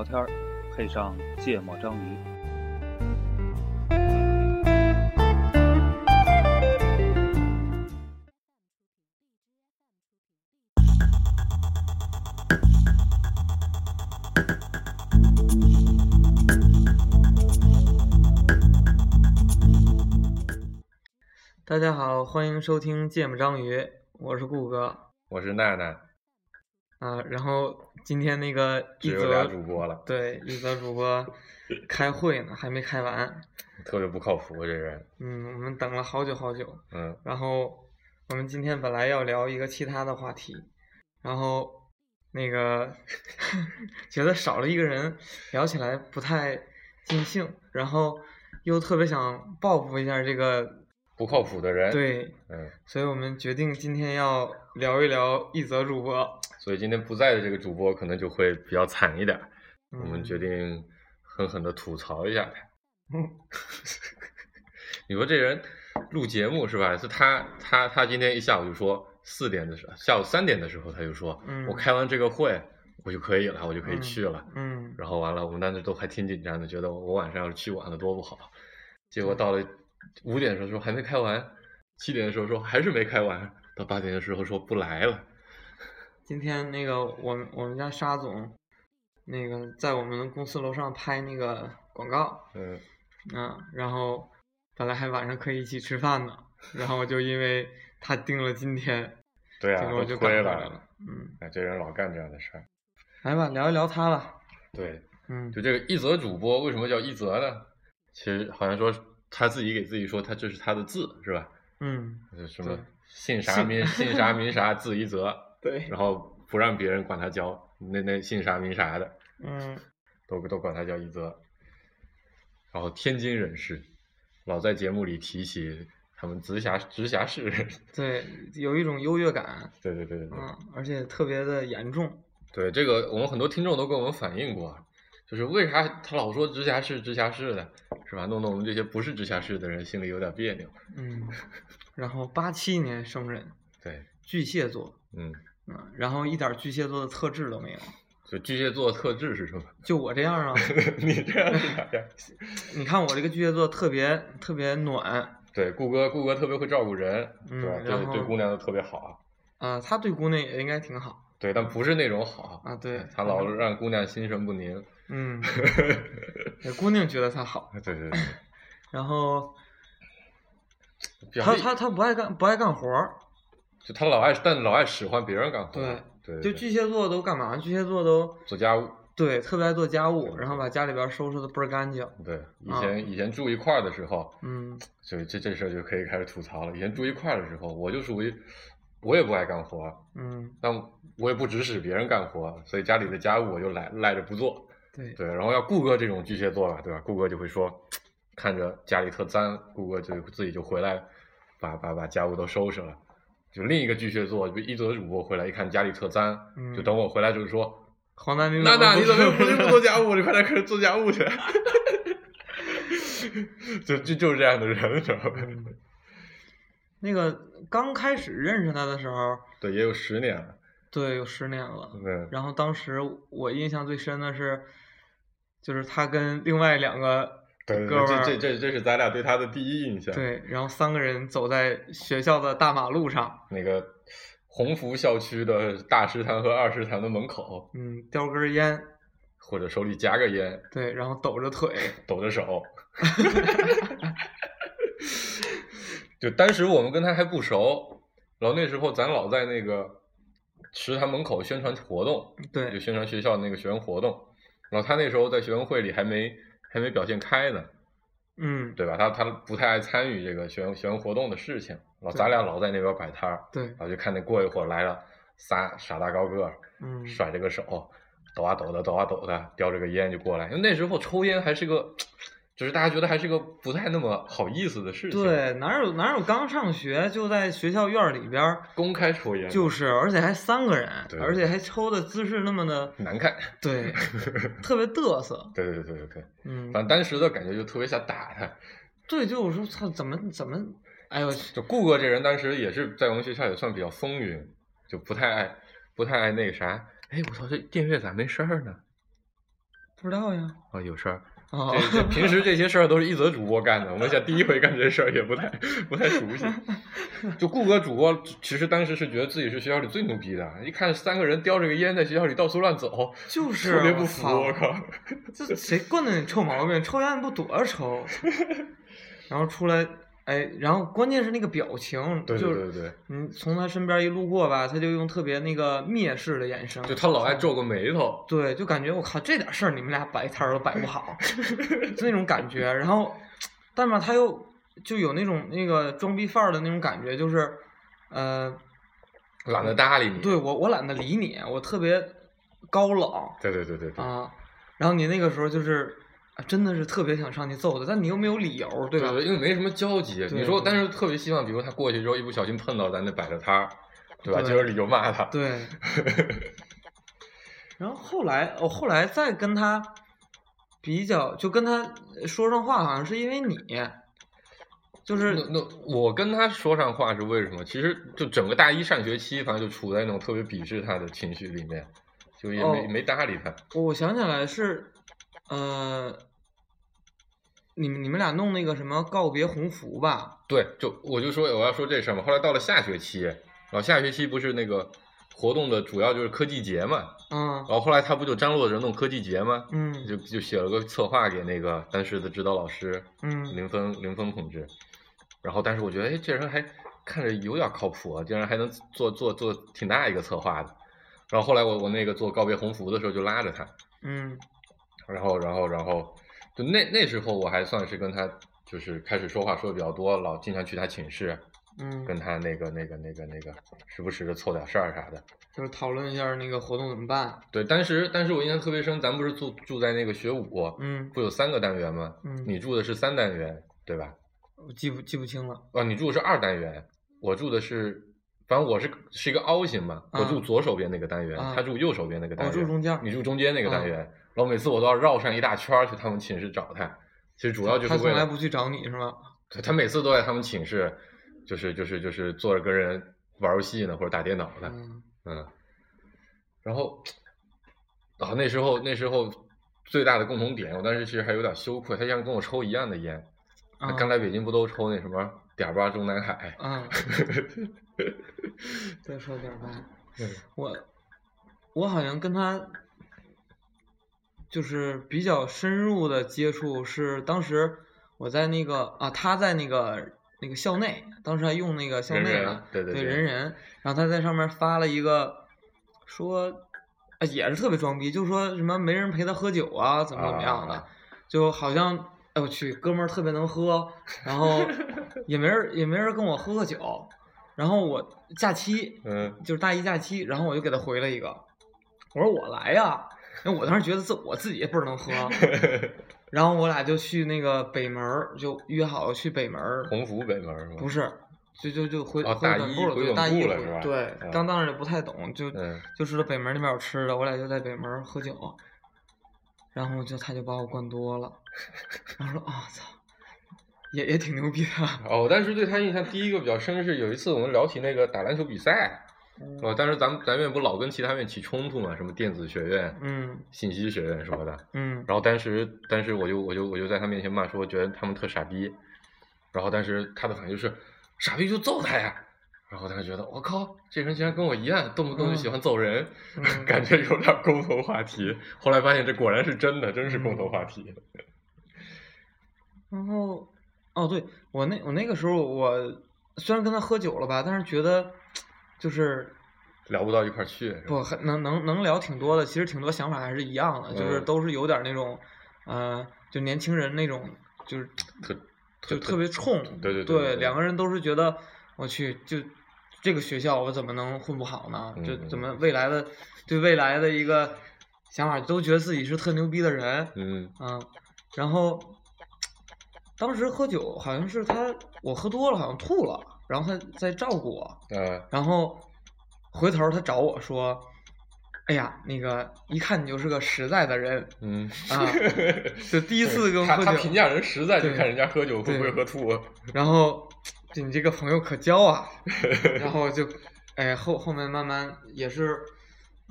聊天儿，配上芥末章鱼。大家好，欢迎收听《芥末章鱼》，我是顾哥我是奈奈，啊。然后今天那个一只有俩泽主播了，对一泽主播开会呢，还没开完。特别不靠谱这人。嗯，我们等了好久好久。嗯，然后我们今天本来要聊一个其他的话题，然后那个 觉得少了一个人，聊起来不太尽兴，然后又特别想报复一下这个，不靠谱的人。，对，嗯，所以我们决定今天要聊一聊一则主播。所以今天不在的这个主播可能就会比较惨一点。我们嗯决定狠狠的吐槽一下他。嗯 你说这人录节目是吧？是他他他今天一下午就说四点的时候，下午三点的时候他就说，嗯我开完这个会我就可以了，我就可以嗯去了。嗯，然后完了，我们当时都还挺紧张的，觉得我晚上要是去晚了多不好。结果到了五点的时候说还没开完，七点的时候说还是没开完，到八点的时候说不来了。今天那个我们我们家沙总，那个在我们公司楼上拍那个广告，嗯，啊，然后本来还晚上可以一起吃饭呢，然后就因为他定了今天，对啊，结果就赶回来了。嗯，哎，这人老干这样的事儿。来吧，聊一聊他吧。对，嗯就这个一泽主播为什么叫一泽呢？其实好像说他自己给自己说他这是他的字是吧？嗯，什么对姓啥姓名 姓啥名啥字一泽，对，然后不让别人管他叫那那姓啥名啥的。嗯都都管他叫一泽。然后天津人士，老在节目里提起他们直辖直辖市，对，有一种优越感，对对对对对，嗯，而且特别的严重。对这个我们很多听众都跟我们反映过，就是为啥他老说直辖市直辖市的，是吧？弄得我们这些不是直辖市的人心里有点别扭。嗯，然后八七年生人，对，巨蟹座，嗯，嗯，然后一点巨蟹座的特质都没有，就巨蟹座特质是什么？就我这样啊。你这样是哪样？你看我这个巨蟹座特别特别暖，对，顾哥顾哥特别会照顾人，嗯对吧？对对姑娘都特别好。啊、他对姑娘也应该挺好对，但不是那种好啊对他老是让姑娘心神不宁。嗯，对姑娘觉得他好，对对对，然后他他他不爱干不爱干活儿，就他老爱，但老爱使唤别人干活。对对，就巨蟹座都干嘛？巨蟹座都做家务。对特别爱做家务，然后把家里边收拾的倍儿干净，对，以啊前、以前住一块儿的时候，嗯就这这事儿就可以开始吐槽了。以前住一块儿的时候，我就属于我也不爱干活，嗯，但我也不指使别人干活，所以家里的家务我就赖赖着不做。对对，然后要顾哥这种巨蟹座吧，对吧？顾哥就会说，看着家里特脏，顾哥就自己就回来把把把家务都收拾了。就另一个巨蟹座，就一泽主播回来一看家里特脏，嗯就等我回来就是说。黄丹妮娜娜，你怎么又不是不做家务？你快点开始做家务去。就就就是这样的人，知道吧？嗯那个刚开始认识他的时候，对，也有十年了。对，有十年了。嗯，然后当时我印象最深的是，就是他跟另外两个对对对，哥们儿这这这这是咱俩对他的第一印象。，对，然后三个人走在学校的大马路上，那个鸿福校区的大食堂和二食堂的门口，嗯，叼根烟，或者手里夹个烟，对，然后抖着腿，抖着手。就当时我们跟他还不熟，然后那时候咱老在那个食堂门口宣传活动，对就，宣传学校那个学生活动，然后他那时候在学生会里还没还没表现开呢，嗯，对吧？他他不太爱参与这个学生学生活动的事情，老咱俩老在那边摆摊儿，对。然，后就看见过一会儿来了仨傻大高个儿，嗯，甩着个手，抖啊抖的抖啊抖的，叼着个烟就过来，因为那时候抽烟还是个，就是大家觉得还是个不太那么好意思的事情，，对，哪有哪有刚上学就在学校院儿里边儿，公开抽烟就是，而且还三个人对，而且还抽的姿势那么的，难看，对，特别嘚瑟，对对对对对对，嗯，反正当时的感觉就特别想打他。对，就我说操，怎么怎么，哎呦，就顾哥这人当时也是在我们学校也算比较风云，就不太爱不太爱那个啥。哎，我操，这电乐咋没声儿呢？不知道呀。啊，有事儿。哦，这这平时这些事儿都是一则主播干的，我们想第一回干这事儿也不太不太熟悉。就顾哥主播，其实当时是觉得自己是学校里最牛逼的，一看三个人叼着个烟在学校里到处乱走，就是特别不服，我我靠！这谁惯的你臭毛病？抽烟不躲着抽，然后出来，哎，然后关键是那个表情，对对就是对对，你从他身边一路过吧，他就用特别那个蔑视的眼神，就他老爱皱个眉头，对，就感觉我靠，这点事儿你们俩摆摊儿都摆不好，就那种感觉。然后，但嘛他又就有那种那个装逼范儿的那种感觉，就是，呃，懒得搭理你。对我我懒得理你，我特别高冷对对对对对，啊。然后你那个时候就是，啊真的是特别想上去揍他，但你又没有理由，对吧？因为没什么交集。你说，但是特别希望，比如他过去之后一不小心碰到咱那摆着摊儿，对吧？对就有理由骂他。对。然后后来，我、后来再跟他比较，就跟他说上话，好像是因为你，就是那那我跟他说上话是为什么？其实就整个大一上学期，反正就处在那种特别鄙视他的情绪里面，就也没、哦没搭理他。我想起来是，呃，你们你们俩弄那个什么告别鸿福吧？对，就我就说我要说这事儿嘛。后来到了下学期，然后下学期不是那个活动的主要就是科技节嘛，嗯然后后来他不就张罗着弄科技节嘛？嗯就就写了个策划给那个当时的指导老师嗯林峰林峰同志，然后但是我觉得哎这人还看着有点靠谱啊，竟然还能做做做挺大一个策划的。然后后来我我那个做告别鸿福的时候就拉着他，嗯然后然后然后就那那时候我还算是跟他就是开始说话说的比较多，老经常去他寝室嗯，跟他那个那个那个那个时不时的凑点事儿啥的。就是讨论一下那个活动怎么办。对，当时当时我印象特别深，咱不是住住在那个学武，嗯不有三个单元吗？嗯，你住的是三单元，对吧？我记不记不清了。哦，你住的是二单元，我住的是，反正我是是一个凹形嘛，我住啊左手边那个单元，啊他住右手边那个单我元，住中间。你住中间那个单啊元，然后每次我都要绕上一大圈去他们寝室找他，其实主要就是他，从来不去找你是吗？对他每次都在他们寝室，就是就是就是坐着跟人玩游戏呢，或者打电脑呢，嗯嗯，然后，啊，那时候那时候最大的共同点，我当时其实还有点羞愧，他竟然跟我抽一样的烟。他啊刚来北京不都抽那什么点儿八中南海？啊，再说点儿吧。嗯我我好像跟他就是比较深入的接触是当时我在那个啊，他在那个那个校内，当时还用那个校内呢，对对对人人，然后他在上面发了一个说，啊也是特别装逼，就说什么没人陪他喝酒啊，怎么怎么样的，啊。就好像哎我去，哥们儿特别能喝，然后 也没人也没人跟我喝喝酒，然后我假期嗯。就是大一假期，然后我就给他回了一个，我说我来呀，因为我当时觉得自我自己也倍儿能喝，然后我俩就去那个北门儿，就约好了去北门儿，鸿福北门？不是，就就就回、哦回本部了，大一回对，大一了对，嗯刚当时也不太懂，就、嗯就知道北门那边有吃的，我俩就在北门喝酒，然后就他就把我灌多了，然后说啊操，也也挺牛逼的，哦，我当时对他印象第一个比较深是有一次我们聊起那个打篮球比赛，哦，当时咱们咱院不老跟其他院起冲突嘛，什么电子学院、嗯信息学院什么的，嗯然后当时当时我就我就我就在他面前骂说，觉得他们特傻逼，然后当时他的反应就是傻逼就揍他呀。然后他就觉得我靠，这人竟然跟我一样，动不动就喜欢揍人，嗯 感觉有点共同话题。后来发现这果然是真的，真是共同话题。然后，哦，对我那我那个时候我虽然跟他喝酒了吧，但是觉得就是聊不到一块儿去，不很能能能聊挺多的，其实挺多想法还是一样的，就是嗯。都是有点那种，呃，就年轻人那种，就是特就特别冲，对对对两个人都是觉得我去就这个学校我怎么能混不好呢？就嗯怎么未来的对未来的一个想法，都觉得自己是特牛逼的人，嗯。嗯，然后当时喝酒好像是他我喝多了，好像吐了，然后他在照顾我，呃然后回头他找我说：“哎呀，那个一看你就是个实在的人嗯啊，就第一次跟我他他，评价人实在就看人家喝酒会不会喝吐。然后你这个朋友可交啊，然后就哎后后面慢慢也是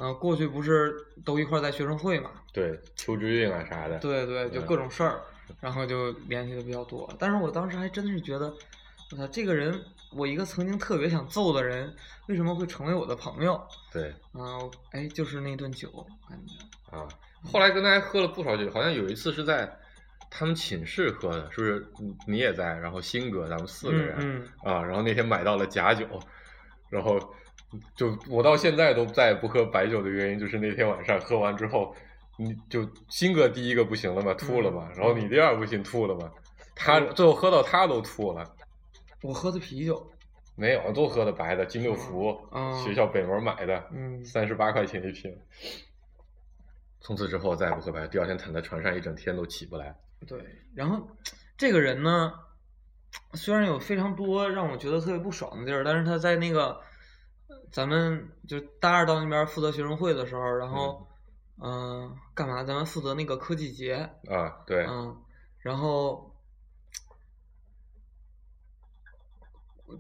嗯、过去不是都一块在学生会嘛？对，邱之运啊啥的，对对，就嗯各种事儿，然后就联系的比较多。但是我当时还真的是觉得，我操，这个人，我一个曾经特别想揍的人，为什么会成为我的朋友？对啊、我哎，就是那顿酒，感觉。啊。后来跟大家喝了不少酒，好像有一次是在他们寝室喝的，是不是？你你也在，然后新哥咱们四个人、嗯啊，然后那天买到了假酒，然后就我到现在都再也不喝白酒的原因，就是那天晚上喝完之后，你就新哥第一个不行了嘛，吐了嘛，然后你第二不行吐了嘛，他最后喝到他都吐了。我喝的啤酒，没有，都喝的白的金六福，哦学校北门买的，嗯三十八块钱一瓶。从此之后再也不喝白酒，第二天躺在床上一整天都起不来。对。然后这个人呢，虽然有非常多让我觉得特别不爽的地儿，但是他在那个咱们就大二到那边负责学生会的时候，然后嗯、干嘛？咱们负责那个科技节，啊，对，嗯，然后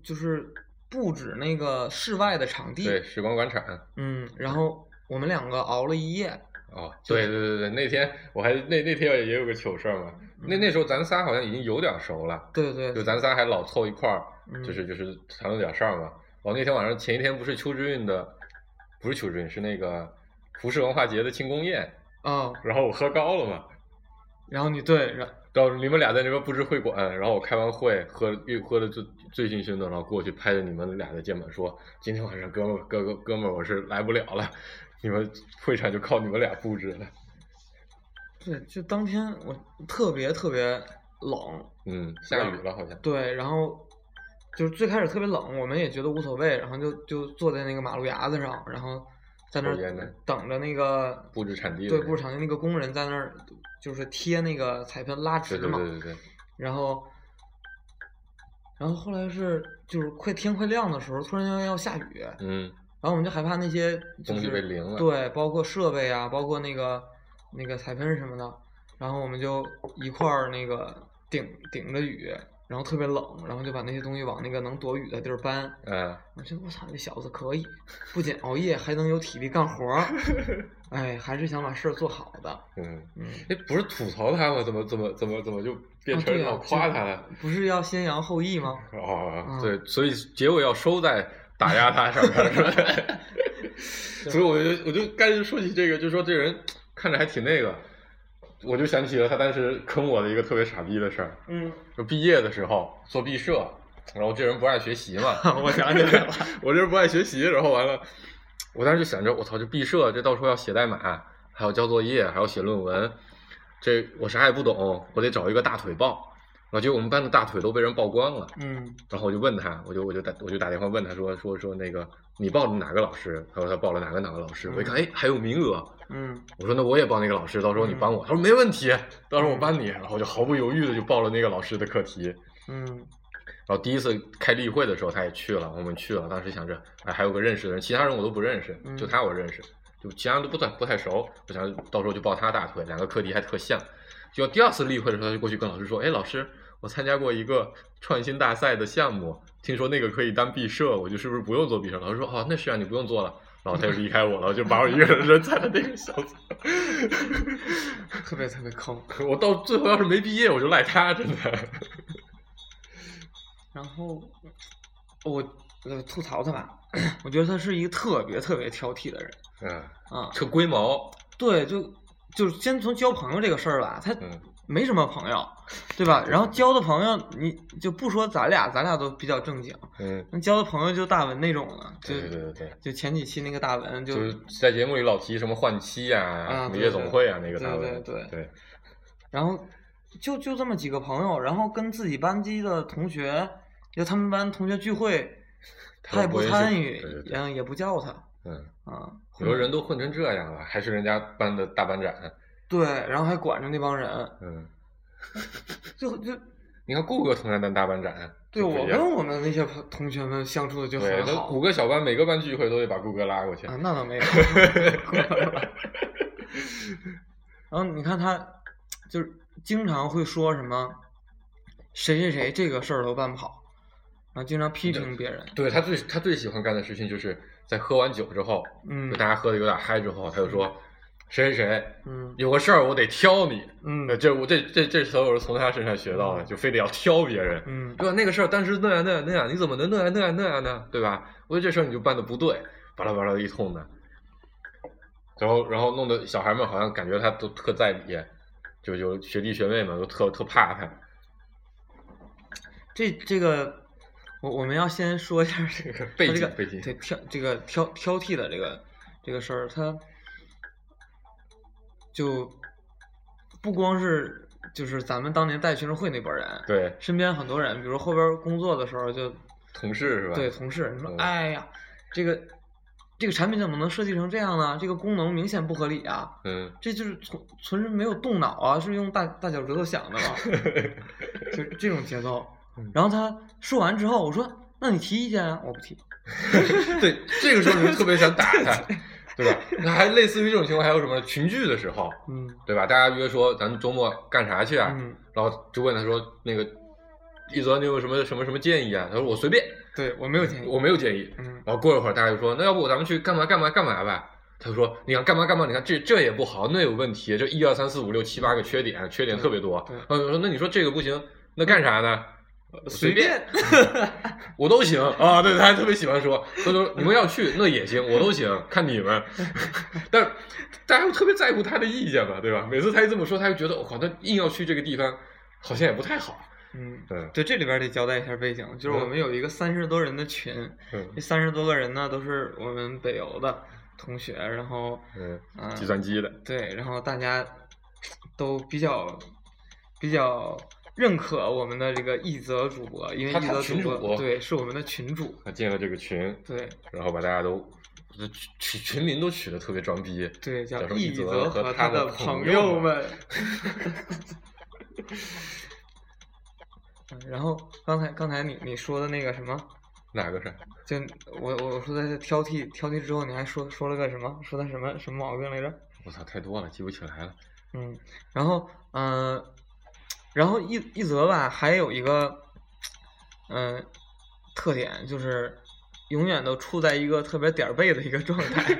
就是布置那个室外的场地，对，时光广场。嗯，然后我们两个熬了一夜，哦，对对对对，那天我还那那天也有个糗事儿嘛。那那时候咱仨好像已经有点熟了，对对就咱仨还老凑一块儿，嗯就是就是谈论点事儿嘛。哦，那天晚上前一天不是秋之韵的，不是秋之韵，是那个服饰文化节的庆功宴，啊，然后我喝高了嘛。然后你对，然到你们俩在那边布置会馆，然后我开完会喝越喝的醉醉醺醺的，然后过去拍着你们俩的肩膀说：“今天晚上哥们儿哥哥哥们儿我是来不了了，你们会场就靠你们俩布置了。对，就当天我特别特别冷，”嗯，下雨了好像。对，然后就是最开始特别冷，我们也觉得无所谓，然后就就坐在那个马路牙子上，然后在那儿等着那个布置场地对布置场地那个工人在那儿就是贴那个彩票拉直对对嘛，对对对，然后然后后来是就是快天快亮的时候，突然间要下雨，嗯，然后我们就害怕那些就东西是被淋了对，包括设备啊，包括那个那个彩喷什么的，然后我们就一块儿那个顶顶着雨，然后特别冷，然后就把那些东西往那个能躲雨的地儿搬。嗯，我觉得我操，这小子可以，不仅熬夜，还能有体力干活儿，哎，还是想把事儿做好的。嗯，嗯，哎，不是吐槽他吗？怎么怎么怎么怎么就变成老夸他了？不是要先扬后抑吗？哦，嗯对，所以结尾要收在打压他上面，是吧？所以我就我就刚才说起这个，就说这人看着还挺那个，我就想起了他当时坑我的一个特别傻逼的事儿，嗯，就毕业的时候做毕设，然后这人不爱学习嘛，我想起来了，我这人不爱学习，然后完了，我当时就想着，我操，这毕设这到时候要写代码，还要交作业，还要写论文，这我啥也不懂，我得找一个大腿抱。然后结果我们班的大腿都被人曝光了，嗯然后我就问他，我就我就打我就打电话问他说说说那个你报的哪个老师？他说他报了哪个哪个老师。我一看，哎，还有名额，嗯我说那我也报那个老师，到时候你帮我。他说没问题，到时候我帮你。然后我就毫不犹豫的就报了那个老师的课题。嗯然后第一次开例会的时候，他也去了，我们去了。当时想着，哎，还有个认识的人，其他人我都不认识，嗯就他我认识，就其他人都不太不太熟。我想到时候就抱他大腿，两个课题还特像。结果第二次例会的时候，他就过去跟老师说：“哎，老师，我参加过一个创新大赛的项目，听说那个可以当毕设，我就是不是不用做毕设？”老师说：“哦，那是啊，你不用做了。”然后他就离开我了，就把我一个人扔在了那个小组。特别特别坑。我到最后要是没毕业，我就赖他，真的。然后我呃吐槽他吧，我觉得他是一个特别特别挑剔的人嗯，啊。特龟毛。对，就就是先从交朋友这个事儿吧，他嗯没什么朋友，对吧？然后交的朋友，你就不说咱俩，咱俩都比较正经，嗯，那交的朋友就大文那种的，就对对对。就前几期那个大文就就是在节目里老提什么换妻呀、什么夜总会啊，那个大文，对对对，然后就就这么几个朋友，然后跟自己班级的同学，就他们班同学聚会，他也不参与对对，对嗯，也不叫他嗯，啊。很多人都混成这样了，还是人家班的大班长，对，然后还管着那帮人，嗯，就就 你看顾哥同样当大班长，对我跟我们那些朋同学们相处的就，很好那五个小班每个班聚会都得把顾哥拉过去，啊，那倒没有。然后你看他，就是经常会说什么谁谁谁这个事儿都办不好，然后经常批评别人。对他最他最喜欢干的事情就是在喝完酒之后，嗯大家喝的有点嗨之后，他就说谁谁谁嗯有个事儿我得挑你，嗯呃这我这这这所有是从他身上学到的，就非得要挑别人。嗯对吧？那个事儿当时那样那样那样，你怎么能那样那样那样呢？对吧？我觉得这事儿你就办的不对，巴拉巴拉一通的，然后然后弄得小孩们好像感觉他都特在理，就就学弟学妹们都特特怕他。这这个，我我们要先说一下这个背他这个景背景对挑这个挑挑剔的这个这个事儿，他就不光是就是咱们当年带学生会那波人，对，身边很多人，比如后边工作的时候就同事是吧？对同事，你说嗯哎呀，这个这个产品怎么能设计成这样呢？这个功能明显不合理啊！嗯，这就是纯纯是没有动脑啊，是用大大脚趾头想的吧，就这种节奏。然后他说完之后，我说：“那你提意见啊？”我不提。对，这个时候你就特别想打他，对吧？那还类似于这种情况，还有什么群聚的时候，嗯对吧？大家约说咱们周末干啥去啊？嗯，然后就问他说那个一泽，你有什么什么什么建议啊？他说我随便，对我没有建议。我没有建议。嗯然后过一会儿大家就说，那要不咱们去干嘛干嘛干嘛吧？他就说，你看干嘛干嘛，你看这这也不好，那有问题，这一二三四五六七八个缺点，缺点特别多。嗯我说，那你说这个不行，那干啥呢？呃随便，我都行啊。对，他还特别喜欢说，他说你们要去那也行，我都行，看你们。但大家又特别在乎他的意见嘛，对吧？每次他一这么说，他就觉得我靠，那硬要去这个地方，好像也不太好。嗯，嗯对，这里边得交代一下背景，就是我们有一个三十多人的群，嗯这三十多个人呢都是我们北邮的同学，然后嗯，嗯，计算机的，对，然后大家都比较比较认可我们的这个一泽主播，因为他他一泽群主对是我们的群主，他进了这个群，对然后把大家都群群名都取得特别装逼，对，叫叫什么一一泽泽和和他的的朋朋友友们。嗯 然后刚才刚才你你说的那个什么，哪个是？就我我说他挑剔挑剔之后，你还说说了个什么？说他什么什么毛病来着？我操，太多了，记不起来了。嗯，然后嗯、呃然后一一则吧，还有一个嗯、呃特点就是永远都处在一个特别点儿背的一个状态。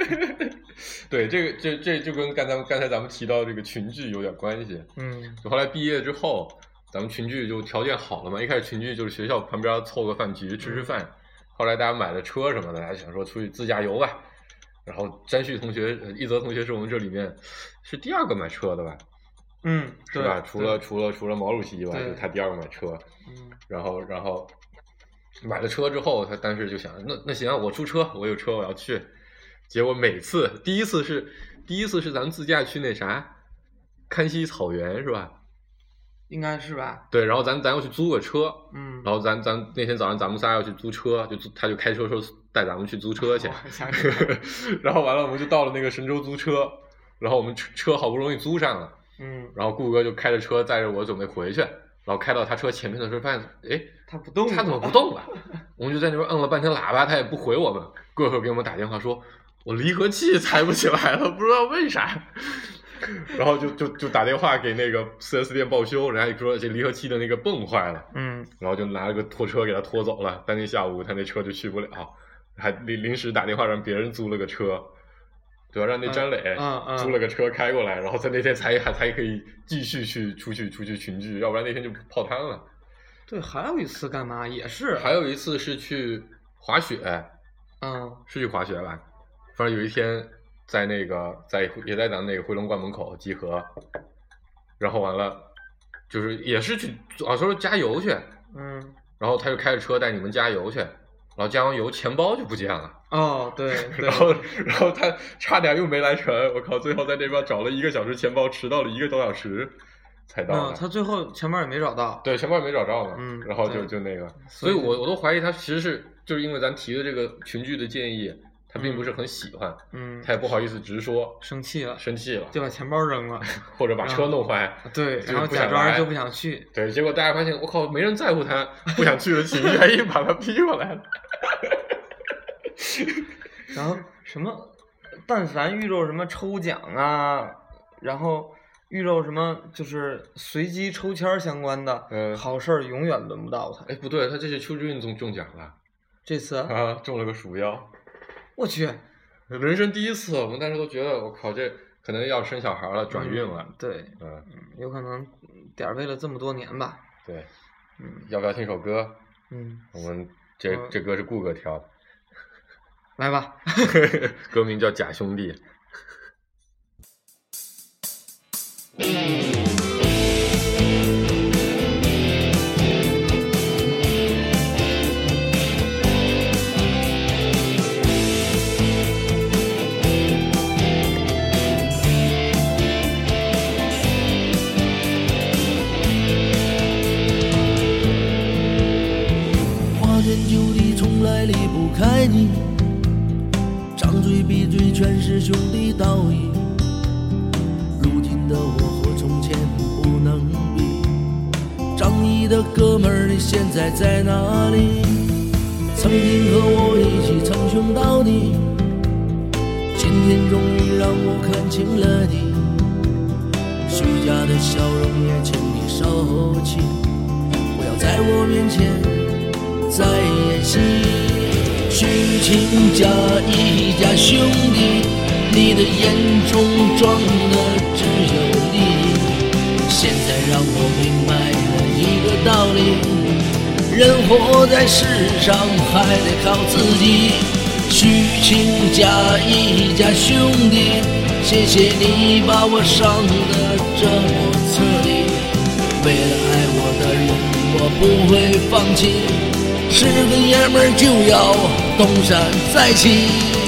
对，这个这这就跟刚才刚才咱们提到这个群聚有点关系。嗯就后来毕业之后，咱们群聚就条件好了嘛。一开始群聚就是学校旁边凑个饭局吃吃饭，后来大家买了车什么的，大家想说出去自驾游吧。然后詹旭同学、呃一泽同学是我们这里面是第二个买车的吧，嗯，对是吧？除了除了除了毛主席以外，就他第二个买车。嗯然后然后买了车之后，他当时就想，那那行，我出车，我有车我要去。结果每次第一次是第一次是咱们自驾去那啥堪西草原是吧？应该是吧？对，然后咱咱要去租个车，嗯，然后咱咱那天早上咱们仨要去租车，就租他就开车说带咱们去租车去 然后完了我们就到了那个神州租车，然后我们车车好不容易租上了，嗯，然后顾哥就开着车载着我准备回去，然后开到他车前面的时候发现，哎，他不动，他怎么不？动了？我们就在那边摁了半天喇叭，他也不回我们。过一会儿给我们打电话说，我离合器踩不起来了，不知道为啥。然后就就就打电话给那个 4S 店报修，人家一说这离合器的那个泵坏了，嗯然后就拿了个拖车给他拖走了。当天下午他那车就去不了，还临临时打电话让别人租了个车，对吧？让那张磊嗯嗯租了个车开过来，然后在那天才还才可以继续去出去出去群聚，要不然那天就泡汤了。对，还有一次干嘛也是，还有一次是去滑雪，嗯是去滑雪吧？反正有一天在那个在也在咱那个回龙观门口集合，然后完了就是也是去啊说加油去，嗯，然后他就开着车带你们加油去，然后加完油钱包就不见了，哦对 对。然，后然后他差点又没来成，我靠，最后在那边找了一个小时钱包，迟到了一个多小时才到他最后钱包也没找到，对，钱包也没找着嘛，嗯然后就就那个，所以。我我都怀疑他其实是就是因为咱提的这个群聚的建议，他并不是很喜欢，嗯，他也不好意思直说，生气了，生气了，就把钱包扔了，或者把车弄坏，对，然后假装就不想去，对，结果大家发现我靠，没人在乎他不想去的情绪，还硬把他逼过来了。然后什么，但凡遇着什么抽奖啊，然后遇着什么就是随机抽签儿相关的，嗯好事儿永远轮不到他。哎，不对，他这次秋之运中中奖了这次啊，中了个鼠标。我去，人生第一次，我们当时都觉得我靠，这可能要生小孩了，转运了嗯。对，嗯，嗯，有可能点儿背了这么多年吧。对，嗯要不要听首歌？嗯，我们这嗯这歌是顾哥挑的，来吧。歌名叫《假兄弟》。全是兄弟道义。如今的我和从前不能比，仗义的哥们儿，你现在在哪里？曾经和我一起称兄道弟，今天终于让我看清了你，虚假的笑容也请你收起，不要在我面前。再演戏，虚情假意假兄，你的眼中装的只有利益。现在让我明白了一个道理，人活在世上还得靠自己。虚情假意假兄弟，谢谢你把我伤得这么彻底。为了爱我的人，我不会放弃。是个爷们就要东山再起。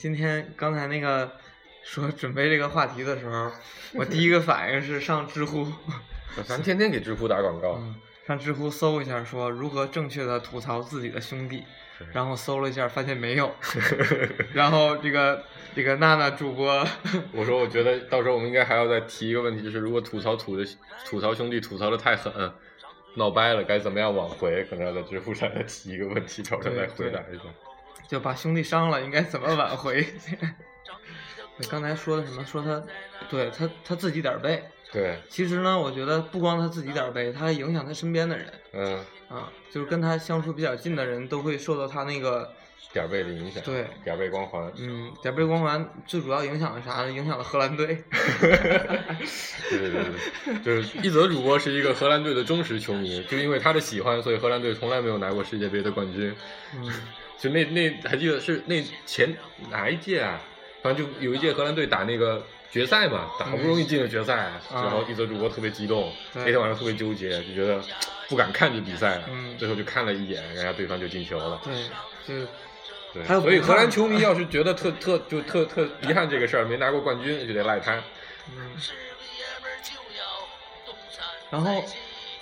今天刚才那个 说准备这个话题的时候，我第一个反应是上知乎，咱天天给知乎打广告，嗯，上知乎搜一下说如何正确的吐槽自己的兄弟，然后搜了一下发现没有，然后这个这个娜娜主播，我说，我觉得到时候我们应该还要再提一个问题，就是如果吐槽吐的吐槽兄弟吐槽的太狠，闹掰了，该怎么样挽回？可能要在知乎上再提一个问题，找人来回答一下。就把兄弟伤了，应该怎么挽回？对 刚才说的什么？说他，对他他自己点儿背。对，其实呢，我觉得不光他自己点儿背，他还影响他身边的人嗯，啊，就是跟他相处比较近的人都会受到他那个，点儿背的影响，对点儿背光环，嗯，点儿背光环最主要影响了啥呢？影响了荷兰队。对对对对，就是一泽主播是一个荷兰队的忠实球迷，就因为他的喜欢，所以荷兰队从来没有拿过世界杯的冠军。嗯，就那那还记得是那前哪一届啊？反正就有一届荷兰队打那个决赛嘛，打好不容易进了决赛，嗯然后一则主播特别激动，对那天晚上特别纠结，就觉得不敢看这比赛了。嗯最后就看了一眼，人家对方就进球了。对，就对，所以荷兰球迷要是觉得特特就特特遗憾这个事儿没拿过冠军，就得赖他。嗯，然后，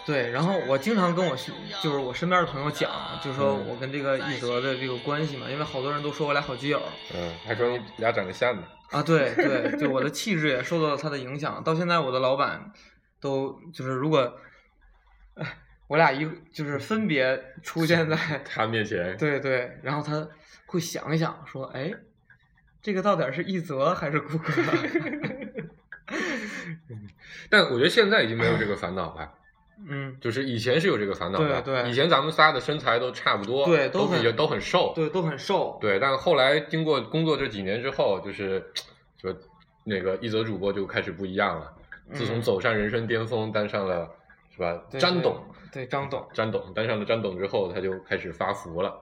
对，然后我经常跟我就是我身边的朋友讲，就说嗯我跟这个一泽的这个关系嘛，因为好多人都说我俩好基友嗯，还说你俩长得像呢。啊，对对，就我的气质也受到了他的影响，到现在我的老板都就是如果，哎我俩一就是分别出现在 他面前，对对，然后他会想一想说，哎，这个到底是一泽还是顾哥？但我觉得现在已经没有这个烦恼了。嗯，就是以前是有这个烦恼的，对对以前咱们仨的身材都差不多，对都比较都很瘦，对，都很瘦。对，但后来经过工作这几年之后，就是就那个一泽主播就开始不一样了。自从嗯走上人生巅峰，当上了是吧？詹董，对张董，詹董当上了詹董之后，他就开始发福了。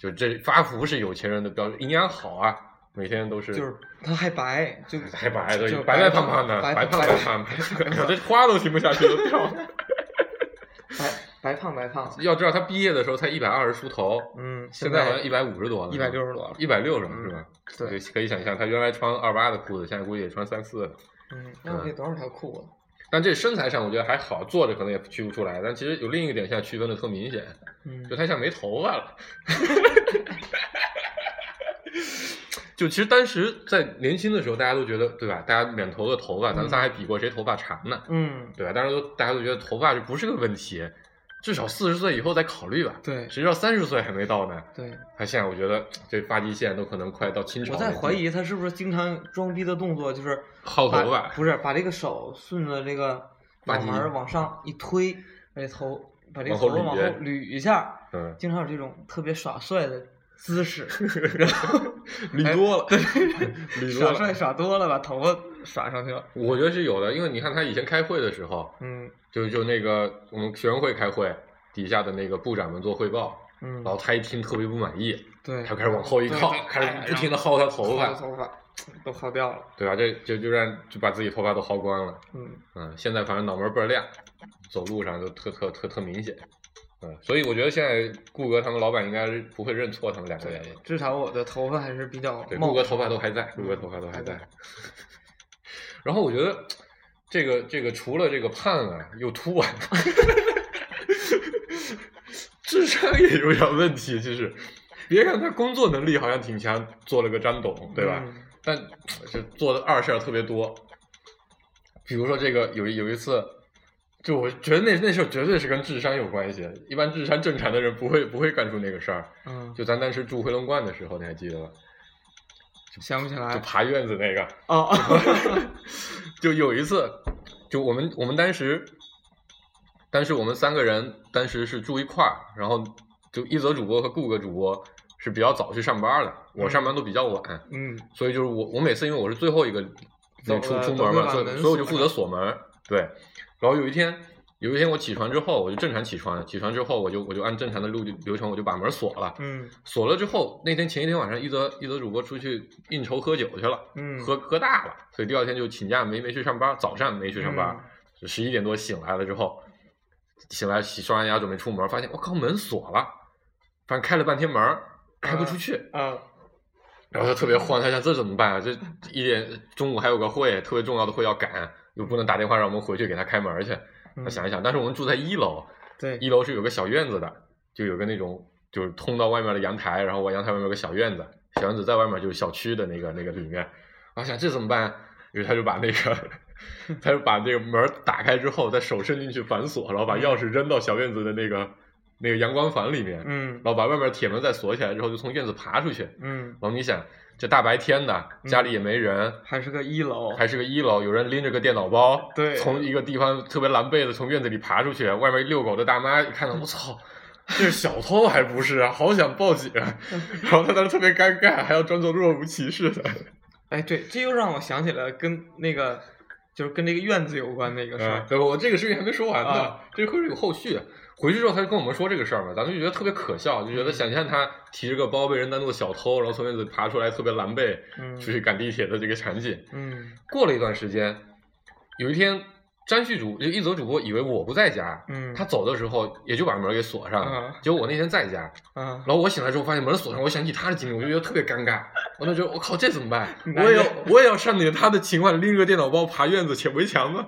就这发福是有钱人的标准，营养好啊，每天都是就是他还白，就还白的，就白白胖胖的，白白胖白白胖的，我这花都停不下去了，跳。白白胖白胖，要知道他毕业的时候才一百二十出头，嗯，现在好像一百五十多了，一百六十多了，一百六十嗯是吧？对，可以想象，他原来穿二八的裤子，现在估计也穿三四了。嗯，那我可以多少条裤子？但这身材上我觉得还好，坐着可能也区不出来。但其实有另一个点现在区分的特明显，嗯就他像没头发了。就其实当时在年轻的时候，大家都觉得对吧？大家两头的头发，咱们仨还比过谁头发长呢，嗯，对吧？当时都大家都觉得头发这不是个问题，至少四十岁以后再考虑吧。对谁知道三十岁还没到呢？对，他现在我觉得这发际线都可能快到清朝我。在怀疑他是不是经常装逼的动作，就是把薅头发不是把这个手顺着这个脑门儿往上一推，把这头把这头发往后捋捋一下，嗯，经常有这种特别耍帅的姿势，然后 捋多了，对，捋多耍帅。耍多了，把头发耍上去了。我觉得是有的，因为你看他以前开会的时候，嗯就就那个我们学生会开会，底下的那个部长们做汇报，嗯，然后他一听特别不满意，对，他开始往后一靠开哎始不停的薅他头发，头发都薅掉了。对吧？这就就让就把自己头发都薅光了。嗯嗯，现在反正脑门倍儿亮，走路上就特特特特明显。嗯，所以我觉得现在顾哥他们老板应该是不会认错他们两个人了。至少我的头发还是比较对，茂顾哥头发都还在，顾哥头发都还在。然后我觉得这个这个除了这个胖啊又秃啊，智商也有点问题。其实，别看他工作能力好像挺强，做了个张董，对吧？嗯但就做的二事儿特别多。比如说这个有一有一次，就我觉得那那事儿绝对是跟智商有关系。一般智商正常的人不会不会干出那个事儿。嗯，就咱当时住回龙观的时候，你还记得吗？想不起来就爬院子那个，哦，就有一次，就我们我们当时，当时我们三个人当时是住一块儿，然后就一则主播和顾哥主播是比较早去上班的，我上班都比较晚，嗯所以就是我我每次因为我是最后一个那出出门嘛，所以我就负责锁门，对，然后有一天。有一天我起床之后，我就正常起床，起床之后我就我就按正常的路流程，我就把门锁了。嗯锁了之后，那天前一天晚上，一则一则主播出去应酬喝酒去了，嗯，喝喝大了，所以第二天就请假没没去上班，早上没去上班，就十一点多醒来了之后，醒来洗刷完牙准备出门，发现我靠门锁了，反正开了半天门开不出去，啊然后他特别慌，他想这怎么办啊？这一点中午还有个会，特别重要的会要赶，又不能打电话让我们回去给他开门去。他嗯想一想，但是我们住在一楼，对一楼是有个小院子的，就有个那种就是通到外面的阳台，然后我阳台外面有个小院子，小院子在外面就是小区的那个那个里面。我想这怎么办？于是他就把那个，他就把那个门打开之后，再手伸进去反锁，然后把钥匙扔到小院子的那个那个阳光房里面，嗯然后把外面铁门再锁起来之后，就从院子爬出去。嗯，然后你想，这大白天的，家里也没人，还是个一楼，还是个一楼，有人拎着个电脑包，对从一个地方特别狼狈的从院子里爬出去，外面遛狗的大妈一看到，我操，这是小偷还不是啊？好想报警，啊然后他当时特别尴尬，还要装作若无其事的，哎，对，这又让我想起了跟那个就是跟那个院子有关的一个事嗯儿，，对，我这个事情还没说完呢，啊这个会有后续。回去之后，他就跟我们说这个事儿嘛，咱们就觉得特别可笑，就觉得想象他提着个包被人当做小偷，然后从院子里爬出来，特别狼狈，嗯出去赶地铁的这个场景。嗯过了一段时间，有一天，张旭主就一则主播以为我不在家，嗯，他走的时候也就把门给锁上了。嗯结果我那天在家，啊然后我醒来之后发现门锁上，我想起他的经历，我就觉得特别尴尬。我就觉得我靠，这怎么办？我也要我也要上演他的情况，拎着个电脑包爬院子前围墙吗？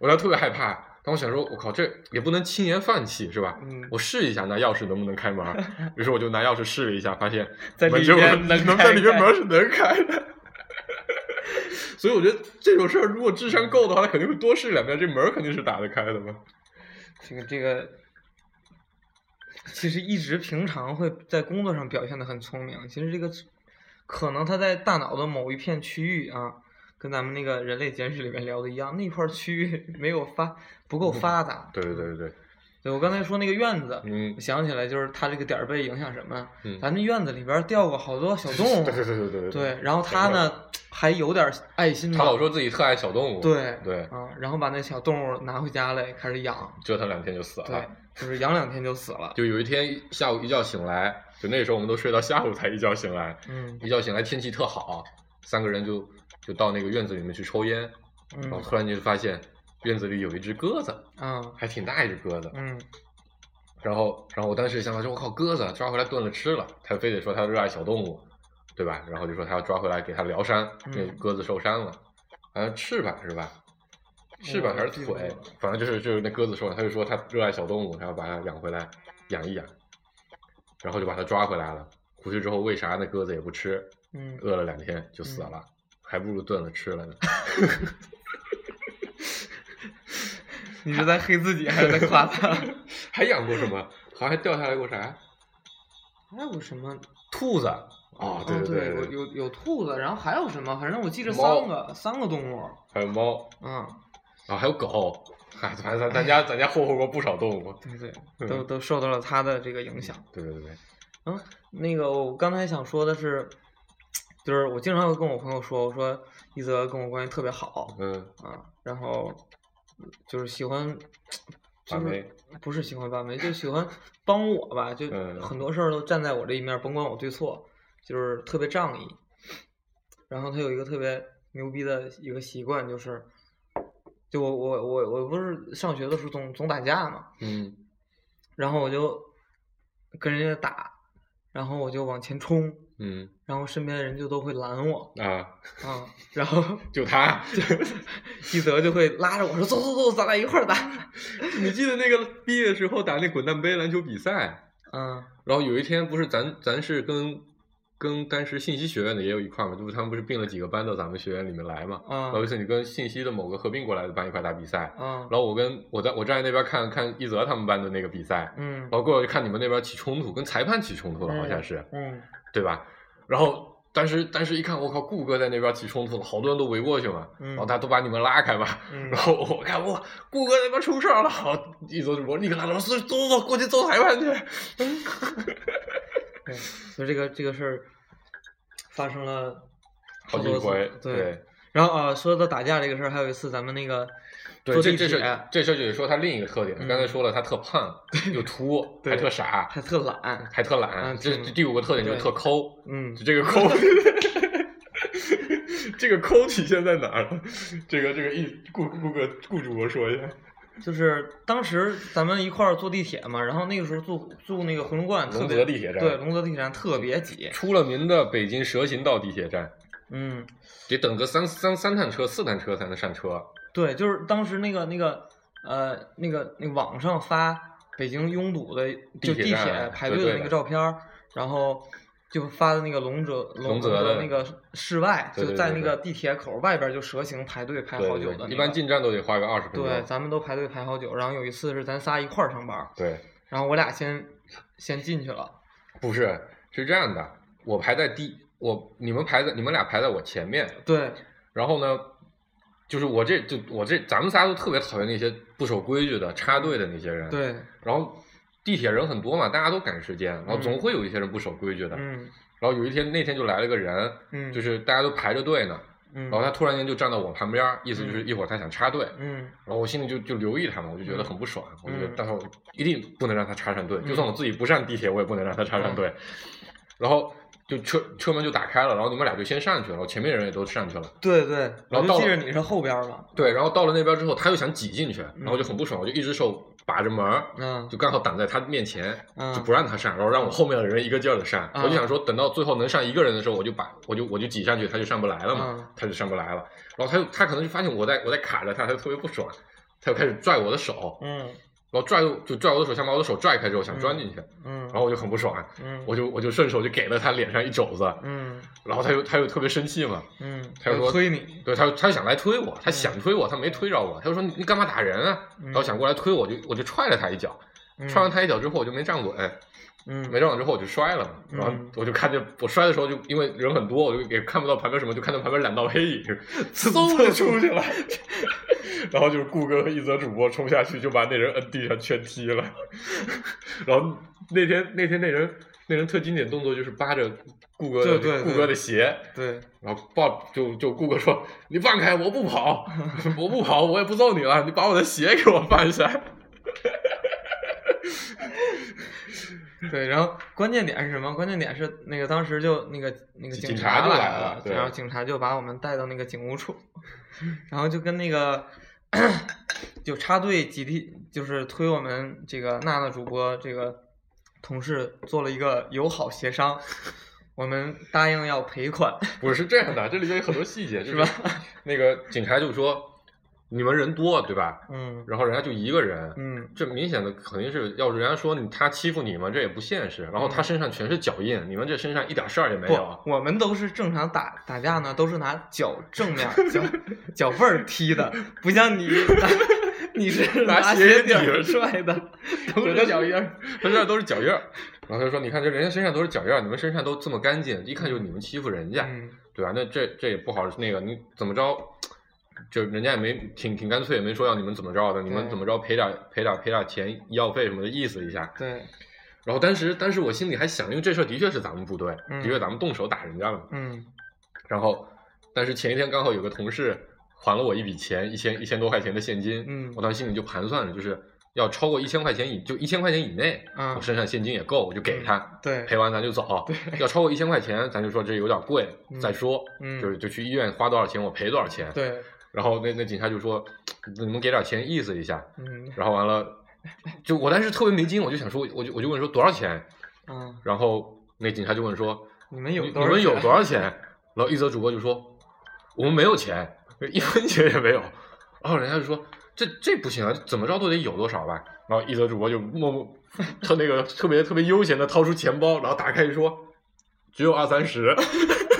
我当时特别害怕。但我想说，我靠，这也不能轻言放弃，是吧？嗯我试一下拿钥匙能不能开门。于是我就拿钥匙试了一下，发现在里门只有面 能能在里面门是能开的。所以我觉得这种事儿，如果智商够的话，他肯定会多试两遍，这门儿肯定是打得开的嘛。这个这个，其实一直平常会在工作上表现的很聪明，其实这个可能他在大脑的某一片区域啊，跟咱们那个人类简史里面聊的一样，那块儿区域 没有发不够发达。对对对对对，对我刚才说那个院子，嗯我想起来就是它这个点儿背影响什么？嗯咱那院子里边儿掉过好多小动物，对对对对对对，然后他呢还有点儿爱心嘛，他老说自己特爱小动物，对对，啊，然后把那小动物拿回家来开始养，折腾两天就死了对。，就是养两天就死了，就有一天下午一觉醒来，就那时候我们都睡到下午才一觉醒来，嗯一觉醒来天气特好，三个人就就到那个院子里面去抽烟，然后嗯。突然就发现院子里有一只鸽子，嗯。还挺大一只鸽子，嗯。然后然后我当时想法说，我靠，鸽子抓回来炖了吃了，他非得说他热爱小动物，对吧？然后就说他要抓回来给他疗伤，因为嗯。鸽子受伤了，好像翅膀是吧？翅膀还是腿反正就是就是那鸽子受伤，他就说他热爱小动物，他要把它养回来养一养，然后就把它抓回来了。回去之后喂啥那鸽子也不吃，嗯，饿了两天就死了，还不如炖了吃了呢。你是在黑自己还是在夸他？还养过什么？好像还掉下来过啥？还有什么？兔子。哦，对啊对对有有有兔子，然后还有什么？反正我记着三个三个动物，还有猫。嗯，啊，还有狗，嗨，反正咱咱家咱家霍霍过不少动物。对对，嗯都都受到了他的这个影响。对对对对，嗯，那个我刚才想说的是，就是我经常会跟我朋友说，我说一泽跟我关系特别好嗯，啊，然后就是喜欢，就是把妹不是喜欢把妹，就喜欢帮我吧，就嗯。很多事儿都站在我这一面，甭管我对错，就是特别仗义。然后他有一个特别牛逼的一个习惯，就是，就我我我我不是上学的时候总总打架嘛，嗯。然后我就跟人家打，然后我就往前冲，嗯。然后身边的人就都会拦我啊，啊，然后 就他，一泽就会拉着我说走走走，咱俩一块儿打。你记得那个毕业的时候打那滚蛋杯篮球比赛，嗯。然后有一天不是咱咱是跟跟当时信息学院的也有一块嘛，就是他们不是并了几个班到咱们学院里面来嘛，啊。然后有一次你跟信息的某个合并过来的班一块打比赛，啊。然后我跟我在我站在那边看看一泽他们班的那个比赛，嗯。然后过看你们那边起冲突，跟裁判起冲突了，好像是，嗯。对吧？然后当时当时一看，我靠，顾哥在那边起冲突了，好多人都围过去嘛，嗯然后大家都把你们拉开吧，嗯然后我看哇，顾哥那边出事儿了，好，一泽主播立刻拉着我说走走走，过去揍裁判去，对，就这个这个事儿发生了好几多次回，对。然后啊，说到打架这个事儿，还有一次咱们那个对，这这是铁这事儿就得说他另一个特点，嗯刚才说了他特胖又秃，对还特傻，还特懒，还特懒，这这第五个特点就是特抠，嗯就这个抠，这个抠体现在哪儿呢？这个这个一顾顾哥顾主播说一下，就是当时咱们一块儿坐地铁嘛，然后那个时候坐坐那个回龙观，龙别泽地铁站对，龙泽地铁站特别挤，出了名的北京蛇行道地铁站，嗯，得等个三三三趟车、四趟车才能上车。对，就是当时那个那个呃那个那个网上发北京拥堵的就地地铁站排队的那对对的个照片儿，然后就发的那个龙泽龙龙泽的那个室外，对对就在那个地铁口外边儿就蛇形排队排对好久的、那对对，一般进站都得花个二十分钟。对，咱们都排队排好久。然后有一次是咱仨一块儿上班儿，对，然后我俩先先进去了，不是是这样的，我排在第我你们排在你们俩排在我前面，对，然后呢，就是我这就我这咱们仨都特别讨厌那些不守规矩的插队的那些人。。对，然后地铁人很多嘛，大家都赶时间，然后总嗯会有一些人不守规矩的。嗯然后有一天那天就来了个人，嗯，就是大家都排着队呢，嗯，然后他突然间就站到我旁边，意思就是一会儿他想插队。嗯然后我心里就就留意他嘛，我就觉得很不爽，我就觉得嗯到时候一定不能让他插上队，嗯就算我自己不上地铁，我也不能让他插上嗯队。然后就车车门就打开了，然后你们俩就先上去了，然后前面人也都上去了。对对，然后到了记着你是后边儿嘛，对，然后到了那边之后，他又想挤进去，然后就很不爽，我就一只手把着门，嗯就刚好挡在他面前，嗯就不让他上，然后让我后面的人一个劲儿的上。嗯我就想说，等到最后能上一个人的时候，我就把我就我就挤上去，他就上不来了嘛，嗯他就上不来了。然后他就他可能就发现我在我在卡着他，他就特别不爽，他就开始拽我的手，嗯然后拽就拽我的手，想把我的手拽开之后想钻进去，嗯，然后我就很不爽，嗯我就我就顺手就给了他脸上一肘子，嗯然后他又他又特别生气嘛，嗯，他就说推你，对他他就想来推我，他嗯想推我，他没推着我，他就说你你干嘛打人啊？然后想过来推我，就我就踹了他一脚，嗯踹完他一脚之后我就没站稳，嗯没站稳之后我就摔了嘛，嗯然后我就看见我摔的时候就因为人很多，我就也看不到旁边什么，就看到旁边两道黑影，嗖就出去了。然后就是顾哥和一泽主播冲下去，就把那人摁地上全踢了。然后那天那天那人那人特经典动作就是扒着顾哥的顾哥的鞋，对，然后抱就就顾哥说：“你放开，我不跑，我不跑，我也不揍你了，你把我的鞋给我放下。对，然后关键点是什么？关键点是那个当时就那个那个警察察就来来了然后警察就把我们带到那个警务处，然后就跟那个就插队集体就是推我们这个娜娜主播这个同事做了一个友好协商，我们答应要赔款，”不是是这样的，这里面有很多细节，是吧？那个警察就说：“你们人多，对吧？嗯然后人家就一个人，嗯这明显的肯定是要人家说你他欺负你们，这也不现实。然后他身上全是脚印，你们这身上一点事儿也没不有。，我们都是正常打打架呢，都是拿脚正面脚 脚背儿踢的，不像你拿 你是拿拿鞋底踹的，都是脚印儿。他这都是脚印儿。然后他就说：“你看这人家身上都是脚印儿，你们身上都这么干净，一看就是你们欺负人家，嗯对吧？那这这也不好，那个你怎么着？就人家也没挺挺干脆，也没说要你们怎么着的，你们怎么着赔点赔点赔点钱医药费什么的意思一下。对，然后当时当时我心里还想，因为这事儿的确是咱们部队，嗯的确咱们动手打人家了。嗯然后，但是前一天刚好有个同事还了我一笔钱，一千一千多块钱的现金，嗯我当时心里就盘算着，就是要超过一千块钱以就一千块钱以内，嗯我身上现金也够，我就给他，对赔完咱就走。对要超过一千块钱，咱就说这有点贵，嗯再说，嗯就是就去医院花多少钱，我赔多少钱。对，然后那那警察就说，你们给点钱意思一下。嗯然后完了，就我当时特别没劲，我就想说，我就我就问说多少钱，嗯，然后那警察就问说，你们有你们有多少钱？然后一则主播就说我们没有钱，一分钱也没有。然后人家就说这这不行啊，怎么着都得有多少吧。然后一则主播就默默他那个特别特别悠闲的掏出钱包，然后打开一说只有二三十。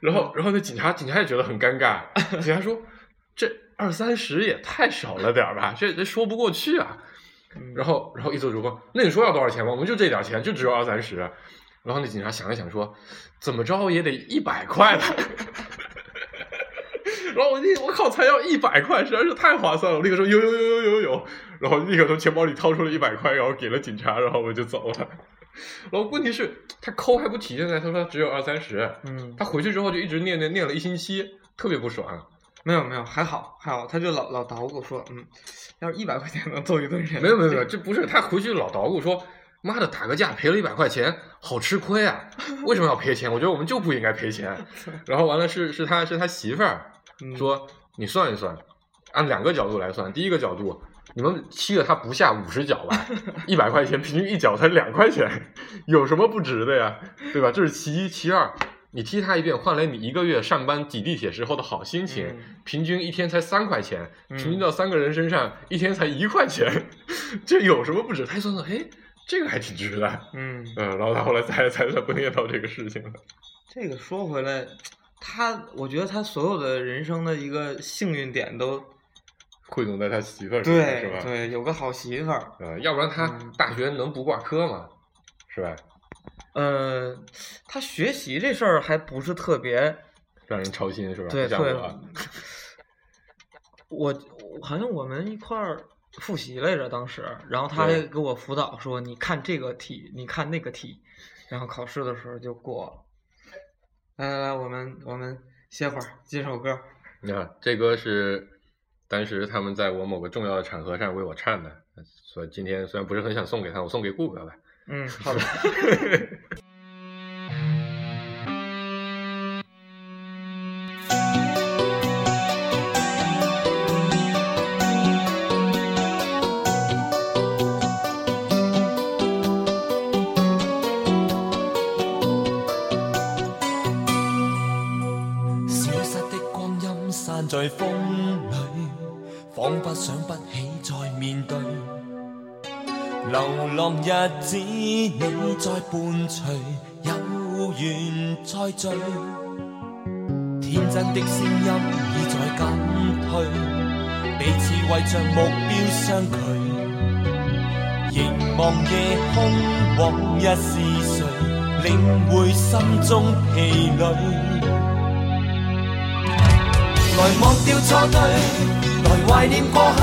然后，然后那警察警察也觉得很尴尬，警察说：“这二三十也太少了点儿吧，这这说不过去啊。”嗯然后，然后一组主播，那你说要多少钱吗？我们就这点钱，就只有二三十。然后那警察想了想说，怎么着也得一百块吧。然后我那我靠，才要一百块，实在是太划算了。我立刻说有有有有有有，然后立刻从钱包里掏出了一百块，然后给了警察，然后我就走了。然后问题是，他抠还不体现在他说他只有二三十，嗯，他回去之后就一直念念念了一星期，特别不爽。没有没有，还好还好，他就老老捣鼓说，嗯，要是一百块钱能揍一顿人，没有没有没 有，这不是他回去老捣鼓说，妈的打个架赔了一百块钱，好吃亏啊！为什么要赔钱？我觉得我们就不应该赔钱。然后完了是是他是他媳妇儿嗯说，你算一算，按两个角度来算，第一个角度。你们踢了他不下五十脚吧，一百块钱，平均一脚才两块钱，有什么不值的呀？对吧？这是其一，其二，你踢他一遍换来你一个月上班挤地铁时候的好心情，嗯平均一天才三块钱，嗯平均到三个人身上一天才一块钱，这有什么不值？他一算算，哎，这个还挺值的，嗯，嗯，然后他后来才才才不念叨这个事情了。这个说回来，他我觉得他所有的人生的一个幸运点都汇总在他媳妇儿身上是吧？对，有个好媳妇儿，嗯，要不然他嗯大学能不挂科吗？是吧？呃，他学习这事儿还不是特别让人操心是吧？对，特别不像我，好像我们一块儿复习来着，当时，然后他还给我辅导说，你看这个题，你看那个题，然后考试的时候就过了。来来来，我们我们歇会儿，接首歌。你看这歌是当时他们在我某个重要的场合上为我唱的，所以今天虽然不是很想送给他，我送给顾哥吧。嗯，好的。日子你在伴隨，有緣再聚。天真的聲音已在減退，彼此為着目標相距。凝望夜空，往日是誰领会心中疲累？來忘掉錯對，來懷念過去。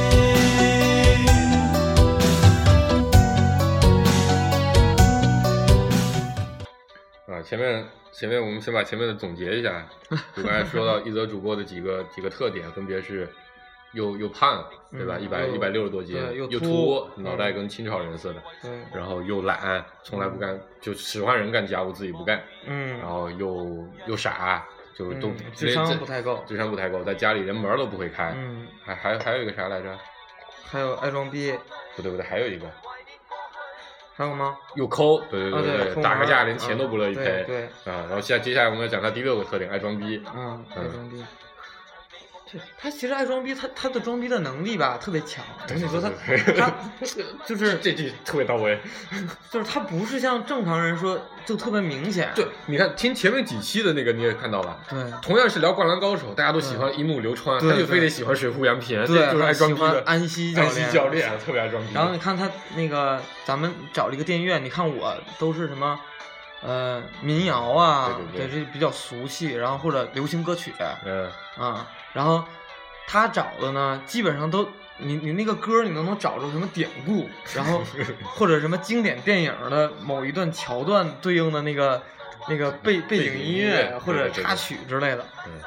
前面前面我们先把前面的总结一下，就刚才说到一则主播的几个几个特点，分别是又又胖，对吧？嗯一百一百六十多斤，又又秃脑袋嗯跟清朝人似的，对，然后又懒，从来不干，就使唤人干家务自己不干，嗯，然后又又傻，就都嗯智商不太够智商不太够，在家里连门都不会开，嗯，还还还有一个啥来着？还有爱装逼，不对不对，还有一个还有吗？又抠，对对啊对对打个架连钱都不乐意嗯赔，对对啊，然后现在接下来我们要讲他第六个特点，爱装逼，嗯，爱装逼。对他其实爱装逼，他他的装逼的能力吧特别强。我跟你说他他就是这句特别到位。就是他不是像正常人说就特别明显。对，你看听前面几期的那个你也看到了，对同样是聊《灌篮高手》，大家都喜欢樱木流川，他就非得喜欢水户洋平，对，就是爱装喜欢逼的安西教练，特别爱装逼。然后你看他那个，咱们找了一个电影院，你看我都是什么，呃，民谣啊，对对对这比较俗气，然后或者流行歌曲嗯，啊，然后他找的呢，基本上都你你那个歌你都能找着什么典故，然后 或者什么经典电影的某一段桥段对应的那个那个背背景音乐乐或者插曲之类的，